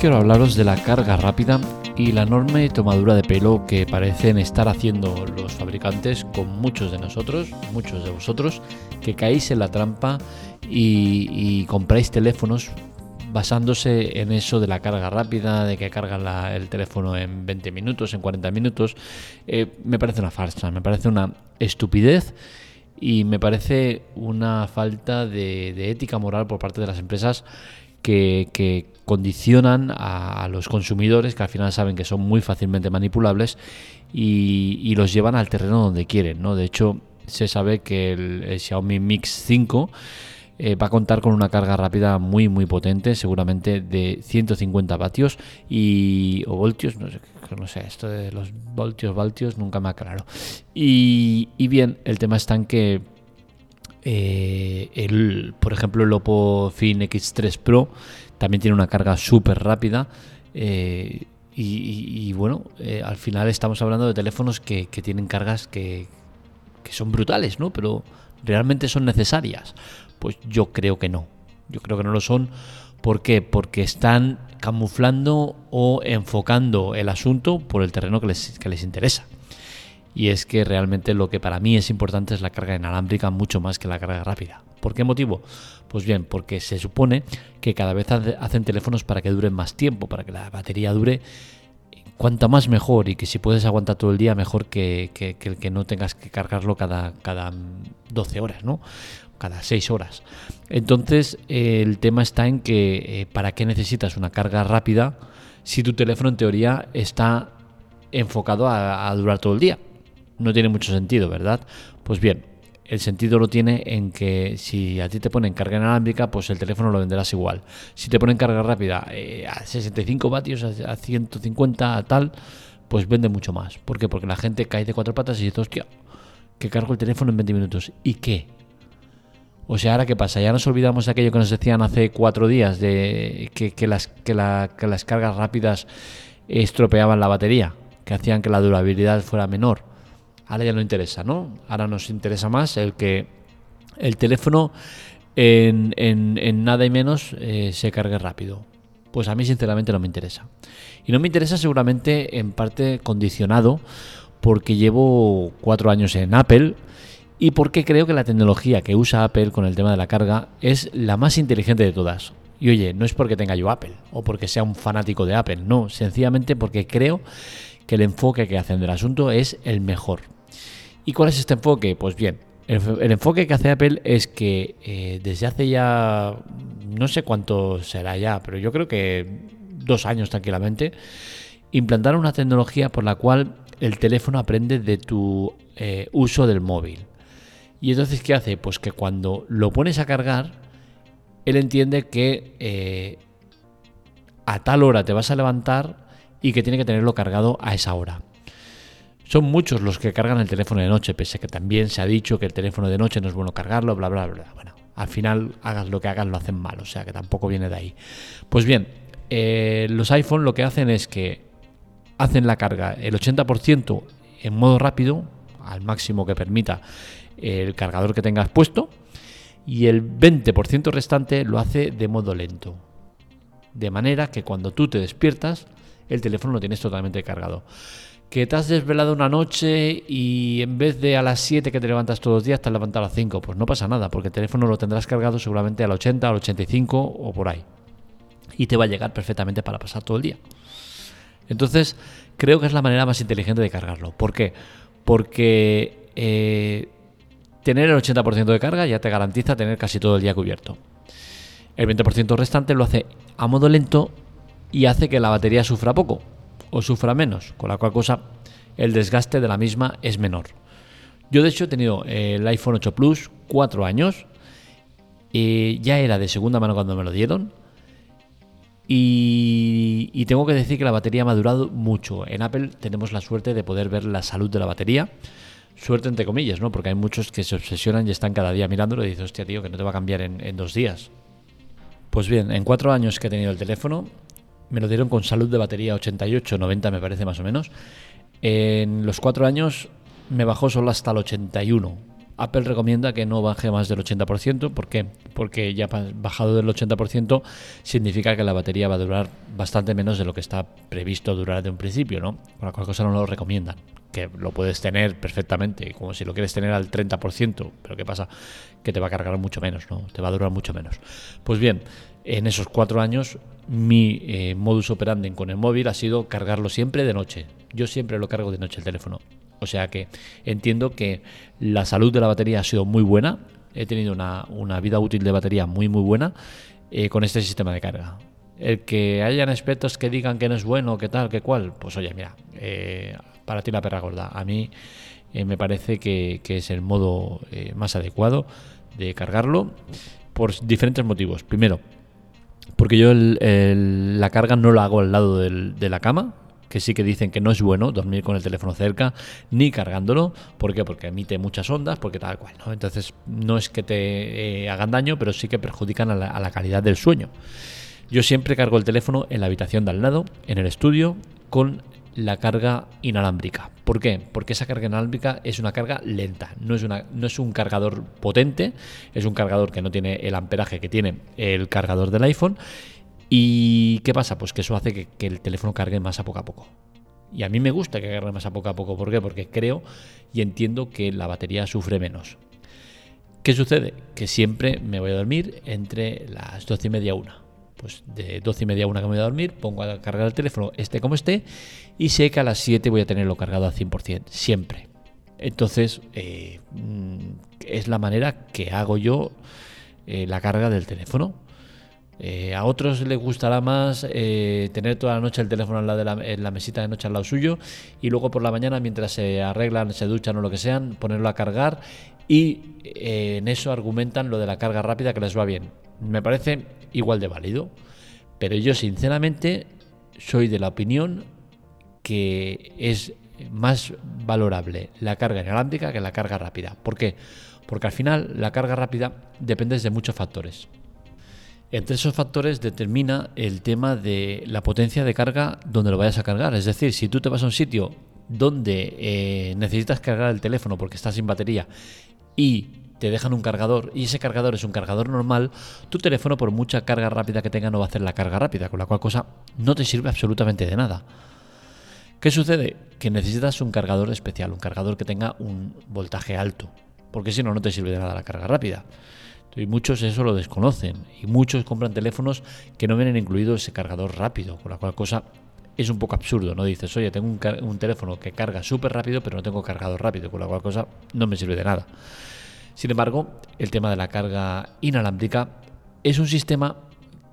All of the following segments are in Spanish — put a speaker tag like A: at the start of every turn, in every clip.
A: quiero hablaros de la carga rápida y la enorme tomadura de pelo que parecen estar haciendo los fabricantes con muchos de nosotros, muchos de vosotros, que caéis en la trampa y, compráis teléfonos basándose en eso de la carga rápida, de que carga el teléfono en 20 minutos, en 40 minutos, eh, me parece una farsa, me parece una estupidez y me parece una falta de, ética moral por parte de las empresas que, condicionan a, los consumidores que al final saben que son muy fácilmente manipulables y, los llevan al terreno donde quieren. ¿no? De hecho, se sabe que el, Xiaomi Mix 5 eh, va a contar con una carga rápida muy muy potente, seguramente de 150 vatios y o voltios, no sé, esto de los voltios, voltios nunca me aclaro. Y, y bien, el tema está en que eh, el, por ejemplo, el Oppo Fin X3 Pro también tiene una carga súper rápida. Eh, y, bueno, eh, al final estamos hablando de teléfonos que, tienen cargas que, que, son brutales, ¿no? Pero realmente son necesarias. Pues yo creo que no. Yo creo que no lo son. ¿Por qué? Porque están camuflando o enfocando el asunto por el terreno que les, que les interesa y es que realmente lo que para mí es importante es la carga inalámbrica mucho más que la carga rápida. ¿Por qué motivo? Pues bien, porque se supone que cada vez hacen teléfonos para que duren más tiempo, para que la batería dure cuanto más mejor y que si puedes aguantar todo el día mejor que, que, el que no tengas que cargarlo cada, cada 12 horas, ¿no? Cada 6 horas. Entonces el tema está en que eh, para qué necesitas una carga rápida si tu teléfono en teoría está enfocado a durar todo el día no tiene mucho sentido, ¿verdad? Pues bien, el sentido lo tiene en que si a ti te ponen carga inalámbrica, pues el teléfono lo venderás igual. Si te ponen carga rápida eh, a 65 vatios, a 150, a tal, pues vende mucho más. ¿Por qué? Porque la gente cae de cuatro patas y dice, hostia, que cargo el teléfono en 20 minutos. ¿Y qué? O sea, ahora qué pasa, ya nos olvidamos de aquello que nos decían hace cuatro días, de que, las, que las cargas rápidas estropeaban la batería, que hacían que la durabilidad fuera menor ahora ya no interesa, ¿no? Ahora nos interesa más el que el teléfono en, nada y menos eh, se cargue rápido. Pues a mí sinceramente no me interesa. Y no me interesa seguramente en parte condicionado porque llevo cuatro años en Apple y porque creo que la tecnología que usa Apple con el tema de la carga es la más inteligente de todas. Y oye, no es porque tenga yo Apple o porque sea un fanático de Apple, no, sencillamente porque creo que el enfoque que hacen del asunto es el mejor. ¿Y cuál es este enfoque? Pues bien, el, enfoque que hace Apple es que eh, desde hace ya, no sé cuánto será ya, pero yo creo que dos años tranquilamente, implantaron una tecnología por la cual el teléfono aprende de tu eh, uso del móvil. Y entonces, ¿qué hace? Pues que cuando lo pones a cargar, él entiende que eh, a tal hora te vas a levantar y que tiene que tenerlo cargado a esa hora. Son muchos los que cargan el teléfono de noche, pese a que también se ha dicho que el teléfono de noche no es bueno cargarlo, bla, bla, bla. Bueno, al final hagas lo que hagas lo hacen mal, o sea que tampoco viene de ahí. Pues bien, eh, los iPhone lo que hacen es que hacen la carga el 80% en modo rápido, al máximo que permita el cargador que tengas puesto, y el 20% restante lo hace de modo lento. De manera que cuando tú te despiertas, el teléfono lo tienes totalmente cargado que te has desvelado una noche y en vez de a las 7 que te levantas todos los días, te has levantado a las 5. Pues no pasa nada, porque el teléfono lo tendrás cargado seguramente al 80, al 85 o por ahí. Y te va a llegar perfectamente para pasar todo el día. Entonces, creo que es la manera más inteligente de cargarlo. ¿Por qué? Porque eh, tener el 80% de carga ya te garantiza tener casi todo el día cubierto. El 20% restante lo hace a modo lento y hace que la batería sufra poco o sufra menos, con la cual cosa el desgaste de la misma es menor. Yo de hecho he tenido el iPhone 8 Plus cuatro años, y ya era de segunda mano cuando me lo dieron, y, tengo que decir que la batería ha durado mucho. En Apple tenemos la suerte de poder ver la salud de la batería. Suerte entre comillas, ¿no? Porque hay muchos que se obsesionan y están cada día mirándolo y dicen, hostia, tío, que no te va a cambiar en, en dos días. Pues bien, en cuatro años que he tenido el teléfono, me lo dieron con salud de batería 88, 90 me parece más o menos. En los cuatro años me bajó solo hasta el 81. Apple recomienda que no baje más del 80%. ¿Por qué? Porque ya bajado del 80% significa que la batería va a durar bastante menos de lo que está previsto durar de un principio, ¿no? Con la cosa no lo recomiendan. Que lo puedes tener perfectamente, como si lo quieres tener al 30%. Pero ¿qué pasa? Que te va a cargar mucho menos, ¿no? Te va a durar mucho menos. Pues bien, en esos cuatro años mi eh, modus operandi con el móvil ha sido cargarlo siempre de noche. Yo siempre lo cargo de noche el teléfono. O sea que entiendo que la salud de la batería ha sido muy buena. He tenido una, vida útil de batería muy muy buena eh, con este sistema de carga. El que hayan aspectos que digan que no es bueno, que tal, que cual, pues oye, mira, eh, para ti la perra gorda. A mí me parece que, es el modo más adecuado de cargarlo por diferentes motivos. Primero, porque yo la carga no la hago al lado de la cama, que sí que dicen que no es bueno dormir con el teléfono cerca ni cargándolo. ¿Por qué? Porque emite muchas ondas, porque tal cual, ¿no? Entonces no es que te eh, hagan daño, pero sí que perjudican a la, calidad del sueño. Yo siempre cargo el teléfono en la habitación de al lado, en el estudio, con la carga inalámbrica. ¿Por qué? Porque esa carga inalámbrica es una carga lenta, no es, una, no es un cargador potente, es un cargador que no tiene el amperaje que tiene el cargador del iPhone ¿Y qué pasa? Pues que eso hace que, el teléfono cargue más a poco a poco. Y a mí me gusta que cargue más a poco a poco. ¿Por qué? Porque creo y entiendo que la batería sufre menos. ¿Qué sucede? Que siempre me voy a dormir entre las 12 y media una. Pues de 12 y media a una que me voy a dormir, pongo a cargar el teléfono, esté como esté, y sé que a las 7 voy a tenerlo cargado al 100%, siempre. Entonces, eh, mm, es la manera que hago yo eh, la carga del teléfono. Eh, a otros les gustará más tener toda la noche el teléfono al lado de la, en la mesita de noche al lado suyo y luego por la mañana mientras se arreglan, se duchan o lo que sean, ponerlo a cargar y en eso argumentan lo de la carga rápida que les va bien. Me parece igual de válido, pero yo sinceramente soy de la opinión que es más valorable la carga inalámbrica que la carga rápida. ¿Por qué? Porque al final la carga rápida depende de muchos factores. Entre esos factores determina el tema de la potencia de carga donde lo vayas a cargar. Es decir, si tú te vas a un sitio donde eh, necesitas cargar el teléfono porque estás sin batería y te dejan un cargador y ese cargador es un cargador normal, tu teléfono por mucha carga rápida que tenga no va a hacer la carga rápida, con la cual cosa no te sirve absolutamente de nada. ¿Qué sucede? Que necesitas un cargador especial, un cargador que tenga un voltaje alto, porque si no, no te sirve de nada la carga rápida. Y muchos eso lo desconocen. Y muchos compran teléfonos que no vienen incluido ese cargador rápido, con la cual cosa es un poco absurdo, ¿no? Dices, oye, tengo un, teléfono que carga súper rápido, pero no tengo cargador rápido, con la cual cosa no me sirve de nada. Sin embargo, el tema de la carga inalámbrica es un sistema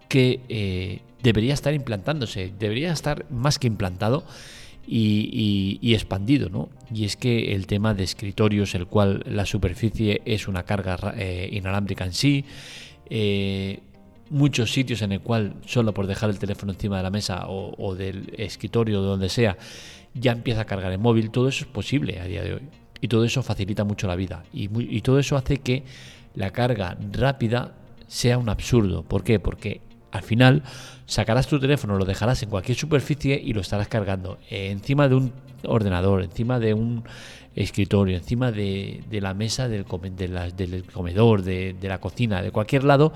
A: que eh, debería estar implantándose, debería estar más que implantado y, expandido, ¿no? Y es que el tema de escritorios, el cual la superficie es una carga eh, inalámbrica en sí, eh, muchos sitios en el cual solo por dejar el teléfono encima de la mesa o, del escritorio o donde sea, ya empieza a cargar el móvil, todo eso es posible a día de hoy. Y todo eso facilita mucho la vida. Y, todo eso hace que la carga rápida sea un absurdo. ¿Por qué? Porque al final sacarás tu teléfono, lo dejarás en cualquier superficie y lo estarás cargando encima de un ordenador, encima de un escritorio, encima de, la mesa del, del comedor, de, la cocina, de cualquier lado,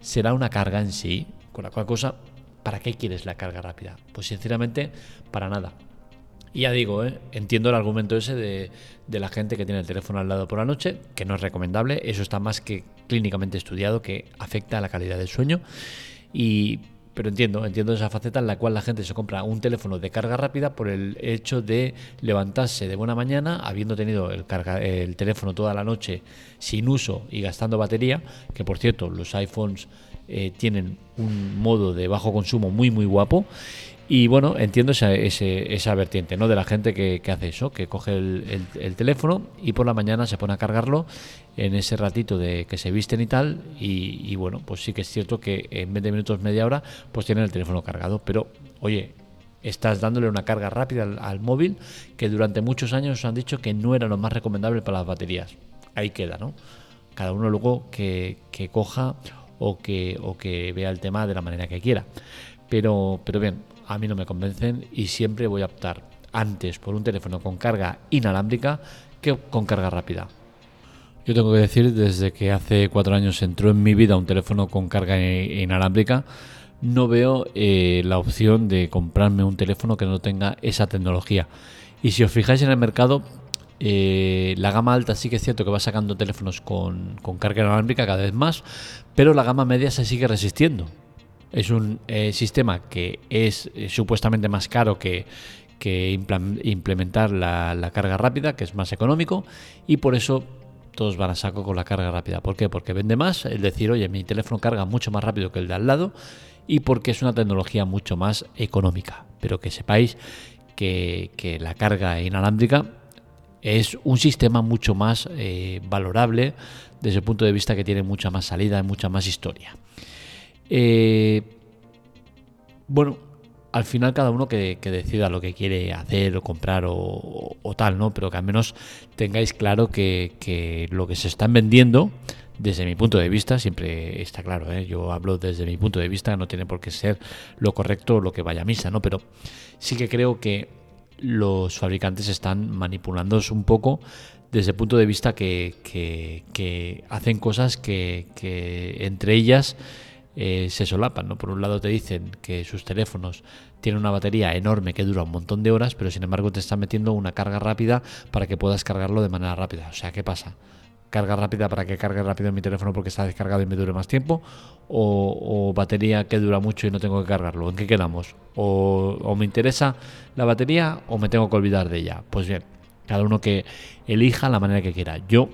A: será una carga en sí. Con la cual cosa, ¿para qué quieres la carga rápida? Pues sinceramente, para nada. Y ya digo, ¿eh? entiendo el argumento ese de, la gente que tiene el teléfono al lado por la noche, que no es recomendable, eso está más que clínicamente estudiado, que afecta a la calidad del sueño. Y, pero entiendo, entiendo esa faceta en la cual la gente se compra un teléfono de carga rápida por el hecho de levantarse de buena mañana, habiendo tenido el, el teléfono toda la noche sin uso y gastando batería, que por cierto los iPhones eh, tienen un modo de bajo consumo muy muy guapo y bueno, entiendo esa, esa vertiente ¿no? de la gente que, hace eso, que coge el, teléfono y por la mañana se pone a cargarlo en ese ratito de que se visten y tal. Y, bueno, pues sí que es cierto que en 20 minutos, media hora, pues tienen el teléfono cargado. Pero oye, estás dándole una carga rápida al, móvil que durante muchos años han dicho que no era lo más recomendable para las baterías. Ahí queda, ¿no? Cada uno luego que, que coja o que, o que vea el tema de la manera que quiera. Pero, pero bien, a mí no me convencen y siempre voy a optar antes por un teléfono con carga inalámbrica que con carga rápida. Yo tengo que decir, desde que hace cuatro años entró en mi vida un teléfono con carga inalámbrica, no veo eh, la opción de comprarme un teléfono que no tenga esa tecnología. Y si os fijáis en el mercado, eh, la gama alta sí que es cierto que va sacando teléfonos con, carga inalámbrica cada vez más, pero la gama media se sigue resistiendo. Es un eh, sistema que es supuestamente más caro que, implementar la carga rápida, que es más económico, y por eso todos van a saco con la carga rápida. ¿Por qué? Porque vende más, el decir, oye, mi teléfono carga mucho más rápido que el de al lado y porque es una tecnología mucho más económica. Pero que sepáis que, la carga inalámbrica es un sistema mucho más eh, valorable desde el punto de vista que tiene mucha más salida y mucha más historia. Eh, bueno, al final cada uno que, decida lo que quiere hacer o comprar o, tal, ¿no? Pero que al menos tengáis claro que, lo que se están vendiendo, desde mi punto de vista, siempre está claro, ¿eh? yo hablo desde mi punto de vista, no tiene por qué ser lo correcto lo que vaya a misa, ¿no? Pero sí que creo que los fabricantes están manipulándose un poco desde el punto de vista que, que hacen cosas que, entre ellas eh, se solapan. ¿no? Por un lado te dicen que sus teléfonos tienen una batería enorme que dura un montón de horas, pero sin embargo te están metiendo una carga rápida para que puedas cargarlo de manera rápida. O sea, ¿qué pasa? carga rápida para que cargue rápido mi teléfono porque está descargado y me dure más tiempo, o, batería que dura mucho y no tengo que cargarlo. ¿En qué quedamos? O, me interesa la batería o me tengo que olvidar de ella. Pues bien, cada uno que elija la manera que quiera. Yo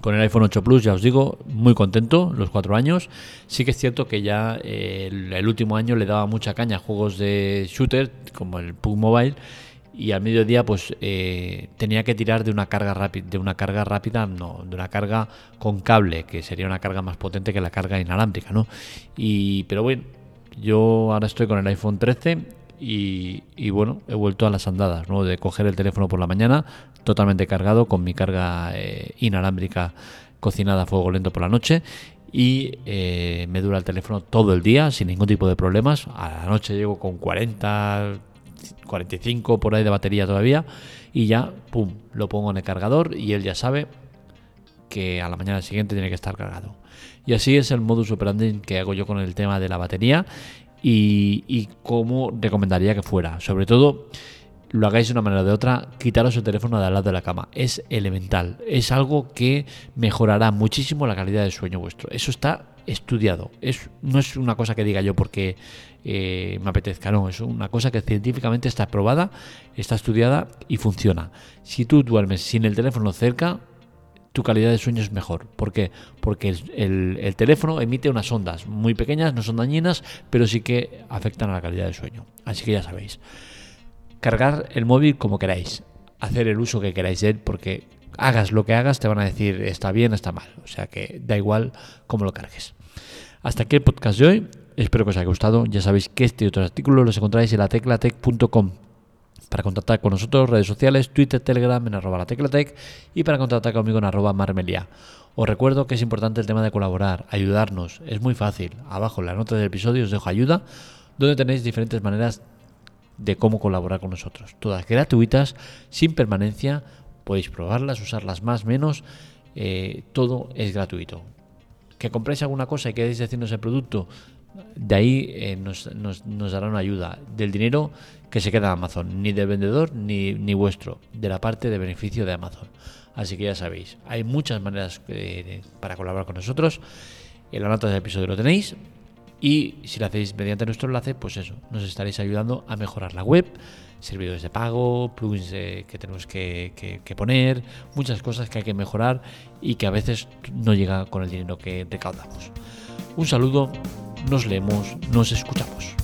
A: con el iPhone 8 Plus, ya os digo, muy contento, los cuatro años. Sí que es cierto que ya el, último año le daba mucha caña a juegos de shooter, como el PUG Mobile, y al mediodía pues eh, tenía que tirar de una carga rápida, de una carga rápida, no, de una carga con cable, que sería una carga más potente que la carga inalámbrica, ¿no? Y, pero bueno, yo ahora estoy con el iPhone 13 y, bueno, he vuelto a las andadas, ¿no? De coger el teléfono por la mañana totalmente cargado con mi carga eh, inalámbrica cocinada a fuego lento por la noche y eh, me dura el teléfono todo el día sin ningún tipo de problemas. A la noche llego con 40, 45 por ahí de batería todavía y ya, pum, lo pongo en el cargador y él ya sabe que a la mañana siguiente tiene que estar cargado. Y así es el modus operandi que hago yo con el tema de la batería y, cómo recomendaría que fuera. Sobre todo, lo hagáis de una manera o de otra, quitaros el teléfono de al lado de la cama. Es elemental. Es algo que mejorará muchísimo la calidad del sueño vuestro. Eso está estudiado. Es, no es una cosa que diga yo porque eh, me apetezca, no. Es una cosa que científicamente está probada, está estudiada y funciona. Si tú duermes sin el teléfono cerca, tu calidad de sueño es mejor. ¿Por qué? Porque el, teléfono emite unas ondas muy pequeñas, no son dañinas, pero sí que afectan a la calidad del sueño. Así que ya sabéis. Cargar el móvil como queráis. Hacer el uso que queráis de él, porque hagas lo que hagas, te van a decir está bien, está mal. O sea que da igual cómo lo cargues. Hasta aquí el podcast de hoy. Espero que os haya gustado. Ya sabéis que este y otros artículos los encontráis en la teclatec.com para contactar con nosotros, redes sociales, Twitter, Telegram en arroba la teclatec y para contactar conmigo en arroba marmelia. Os recuerdo que es importante el tema de colaborar, ayudarnos, es muy fácil. Abajo en la nota del episodio os dejo ayuda, donde tenéis diferentes maneras de cómo colaborar con nosotros. Todas gratuitas, sin permanencia, podéis probarlas, usarlas más, menos, eh, todo es gratuito. Que compréis alguna cosa y queréis decirnos el producto, de ahí eh, nos, nos, dará una ayuda del dinero que se queda Amazon, ni del vendedor ni, ni vuestro, de la parte de beneficio de Amazon. Así que ya sabéis, hay muchas maneras eh, para colaborar con nosotros. En la nota del episodio lo tenéis. Y si lo hacéis mediante nuestro enlace, pues eso, nos estaréis ayudando a mejorar la web, servidores de pago, plugins que tenemos que, que, poner, muchas cosas que hay que mejorar y que a veces no llega con el dinero que recaudamos. Un saludo nos leemos, nos escuchamos.